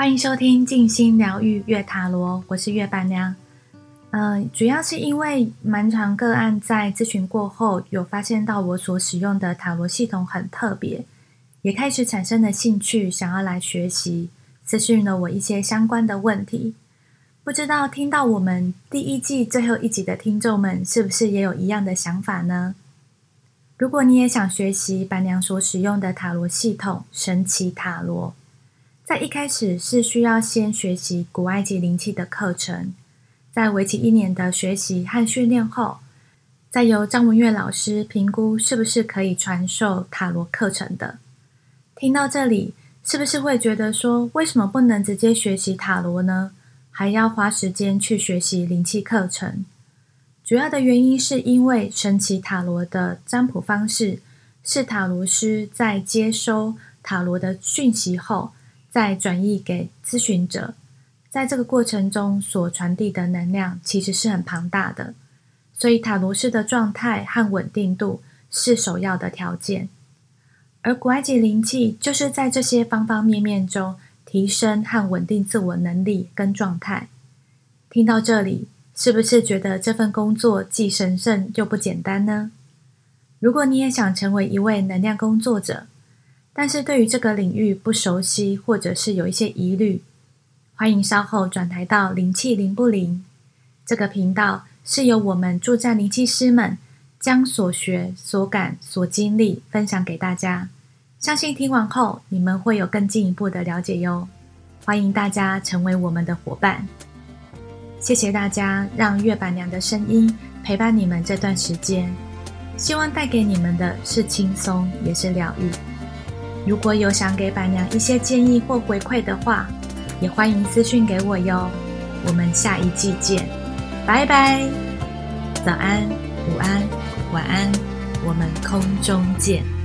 欢迎收听静心疗愈月塔罗，我是月板娘。呃，主要是因为蛮长个案在咨询过后，有发现到我所使用的塔罗系统很特别，也开始产生了兴趣，想要来学习，咨询了我一些相关的问题。不知道听到我们第一季最后一集的听众们，是不是也有一样的想法呢？如果你也想学习板娘所使用的塔罗系统——神奇塔罗。在一开始是需要先学习古埃及灵气的课程，在为期一年的学习和训练后，再由张文月老师评估是不是可以传授塔罗课程的。听到这里，是不是会觉得说，为什么不能直接学习塔罗呢？还要花时间去学习灵气课程？主要的原因是因为神奇塔罗的占卜方式是塔罗师在接收塔罗的讯息后。再转译给咨询者，在这个过程中所传递的能量其实是很庞大的，所以塔罗式的状态和稳定度是首要的条件。而古埃及灵气就是在这些方方面面中提升和稳定自我能力跟状态。听到这里，是不是觉得这份工作既神圣又不简单呢？如果你也想成为一位能量工作者，但是对于这个领域不熟悉，或者是有一些疑虑，欢迎稍后转台到灵气灵不灵这个频道，是由我们助战灵气师们将所学、所感、所经历分享给大家。相信听完后，你们会有更进一步的了解哟。欢迎大家成为我们的伙伴。谢谢大家让月板娘的声音陪伴你们这段时间，希望带给你们的是轻松，也是疗愈。如果有想给板娘一些建议或回馈的话，也欢迎私信给我哟。我们下一季见，拜拜。早安，午安，晚安，我们空中见。